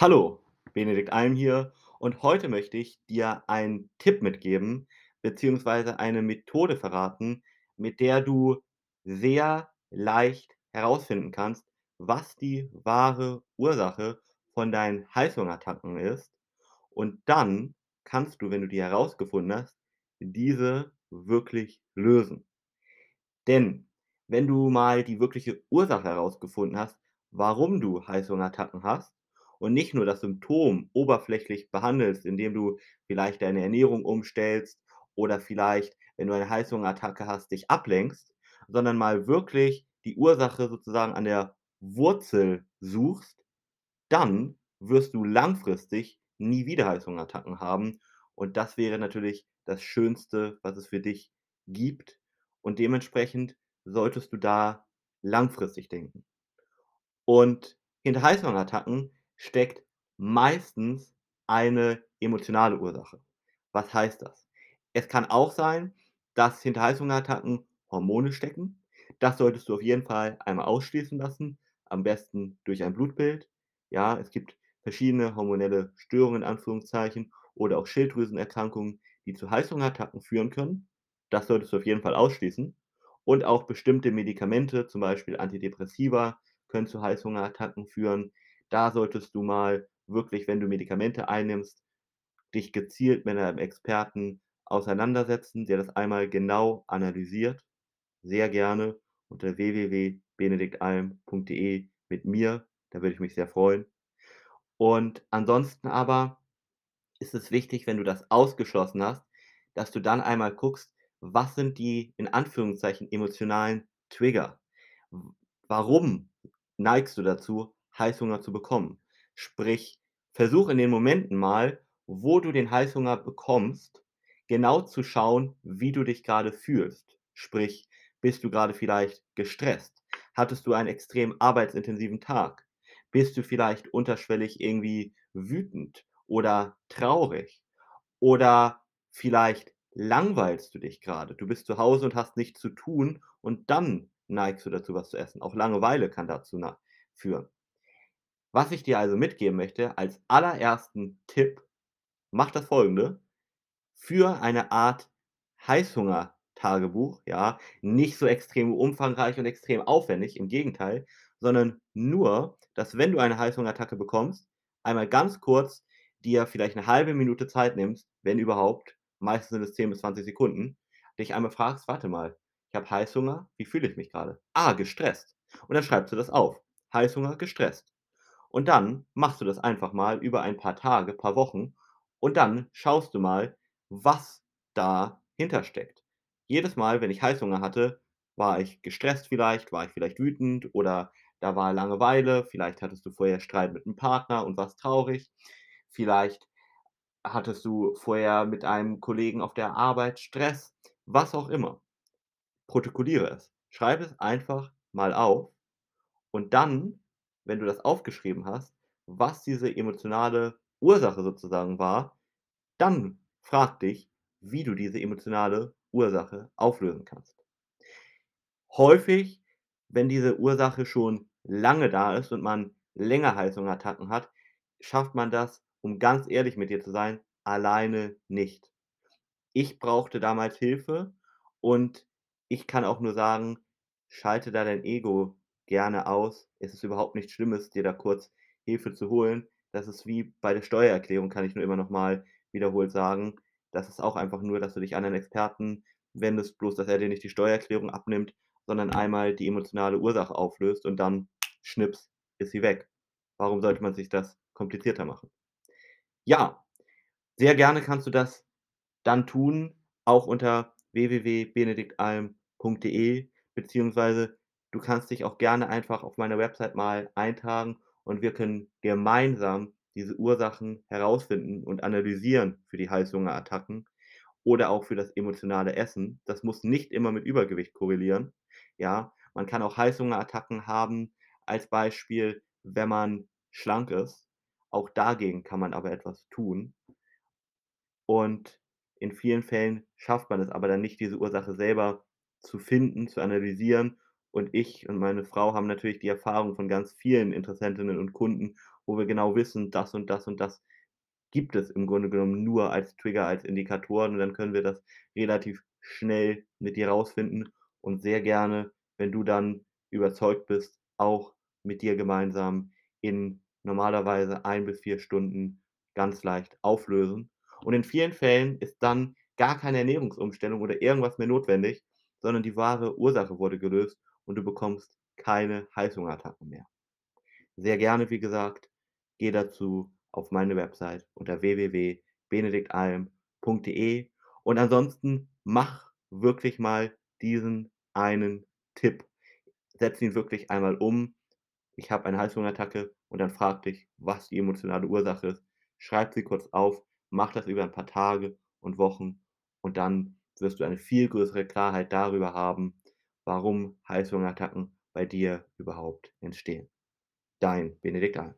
Hallo, Benedikt Alm hier und heute möchte ich dir einen Tipp mitgeben, beziehungsweise eine Methode verraten, mit der du sehr leicht herausfinden kannst, was die wahre Ursache von deinen Heißhungerattacken ist. Und dann kannst du, wenn du die herausgefunden hast, diese wirklich lösen. Denn wenn du mal die wirkliche Ursache herausgefunden hast, warum du Heißhungerattacken hast und nicht nur das Symptom oberflächlich behandelst, indem du vielleicht deine Ernährung umstellst oder vielleicht, wenn du eine Heißhungerattacke hast, dich ablenkst, sondern mal wirklich die Ursache sozusagen an der Wurzel suchst, dann wirst du langfristig nie wieder Heißhungerattacken haben und das wäre natürlich das Schönste, was es für dich gibt und dementsprechend solltest du da langfristig denken. Und hinter Heißhungerattacken steckt meistens eine emotionale Ursache. Was heißt das? Es kann auch sein, dass hinter Heißhungerattacken Hormone stecken. Das solltest du auf jeden Fall einmal ausschließen lassen, am besten durch ein Blutbild. Ja, es gibt verschiedene hormonelle Störungen in Anführungszeichen oder auch Schilddrüsenerkrankungen, die zu Heißhungerattacken führen können. Das solltest du auf jeden Fall ausschließen. Und auch bestimmte Medikamente, zum Beispiel Antidepressiva, können zu Heißhungerattacken führen. Da solltest du mal wirklich, wenn du Medikamente einnimmst, dich gezielt mit einem Experten auseinandersetzen, der das einmal genau analysiert. Sehr gerne unter www.benediktalm.de mit mir, da würde ich mich sehr freuen. Und ansonsten aber ist es wichtig, wenn du das ausgeschlossen hast, dass du dann einmal guckst, was sind die in Anführungszeichen emotionalen Trigger? Warum neigst du dazu, Heißhunger zu bekommen? Sprich, versuch in den Momenten mal, wo du den Heißhunger bekommst, genau zu schauen, wie du dich gerade fühlst. Sprich, bist du gerade vielleicht gestresst? Hattest du einen extrem arbeitsintensiven Tag? Bist du vielleicht unterschwellig irgendwie wütend oder traurig? Oder vielleicht langweilst du dich gerade? Du bist zu Hause und hast nichts zu tun und dann neigst du dazu, was zu essen. Auch Langeweile kann dazu führen. Was ich dir also mitgeben möchte als allerersten Tipp, mach das Folgende: Führe eine Art Heißhungertagebuch, ja, nicht so extrem umfangreich und extrem aufwendig, im Gegenteil, sondern nur, dass wenn du eine Heißhungerattacke bekommst, einmal ganz kurz dir vielleicht 'ne halbe Minute Zeit nimmst, wenn überhaupt, meistens sind es 10 bis 20 Sekunden, dich einmal fragst: „Warte mal, ich habe Heißhunger, wie fühle ich mich grade? Ah, gestresst.“ Und dann schreibst du das auf. Heißhunger, gestresst. Und dann machst du das einfach mal über ein paar Tage, paar Wochen und dann schaust du mal, was dahinter steckt. Jedes Mal, wenn ich Heißhunger hatte, war ich gestresst vielleicht, war ich vielleicht wütend oder da war Langeweile, vielleicht hattest du vorher Streit mit 'nem Partner und warst traurig. Vielleicht hattest du vorher mit einem Kollegen auf der Arbeit Stress, was auch immer. Protokolliere es. Schreibe es einfach mal auf und dann, wenn du das aufgeschrieben hast, was diese emotionale Ursache sozusagen war, dann frag dich, wie du diese emotionale Ursache auflösen kannst. Häufig, wenn diese Ursache schon lange da ist und man länger Heißhungerattacken hat, schafft man das, um ganz ehrlich mit dir zu sein, alleine nicht. Ich brauchte damals Hilfe und ich kann auch nur sagen, schalte da dein Ego gerne aus. Es ist überhaupt nichts Schlimmes, dir da kurz Hilfe zu holen. Das ist wie bei der Steuererklärung, kann ich nur immer noch mal wiederholt sagen. Das ist auch einfach nur, dass du dich an einen Experten wendest, bloß dass er dir nicht die Steuererklärung abnimmt, sondern einmal die emotionale Ursache auflöst und dann schnips ist sie weg. Warum sollte man sich das komplizierter machen? Ja, sehr gerne kannst du das dann tun, auch unter www.benediktalm.de, beziehungsweise du kannst dich auch gerne einfach auf meiner Website mal eintragen und wir können gemeinsam diese Ursachen herausfinden und analysieren für die Heißhungerattacken oder auch für das emotionale Essen. Das muss nicht immer mit Übergewicht korrelieren, ja? Man kann auch Heißhungerattacken haben, als Beispiel, wenn man schlank ist. Auch dagegen kann man aber etwas tun. Und in vielen Fällen schafft man es aber dann nicht, diese Ursache selber zu finden, zu analysieren. Und ich und meine Frau haben natürlich die Erfahrung von ganz vielen Interessentinnen und Kunden wo wir genau wissen, das und das und das gibt es im Grunde genommen nur als Trigger, als Indikatoren und dann können wir das relativ schnell mit dir rausfinden und sehr gerne, wenn du dann überzeugt bist, auch mit dir gemeinsam in normalerweise 1 bis 4 Stunden ganz leicht auflösen. Und in vielen Fällen ist dann gar keine Ernährungsumstellung oder irgendwas mehr notwendig, sondern die wahre Ursache wurde gelöst und du bekommst keine Heißhungerattacken mehr. Sehr gerne, wie gesagt, gehe dazu auf meine Website unter www.benediktalm.de und ansonsten mach wirklich mal diesen einen Tipp. Setz ihn wirklich einmal um. Ich habe eine Heißhungerattacke und dann frag dich, was die emotionale Ursache ist. Schreib sie kurz auf, mach das über ein paar Tage und Wochen und dann wirst du eine viel größere Klarheit darüber haben, warum Heißhungerattacken bei dir überhaupt entstehen. Dein Benedikt Alm.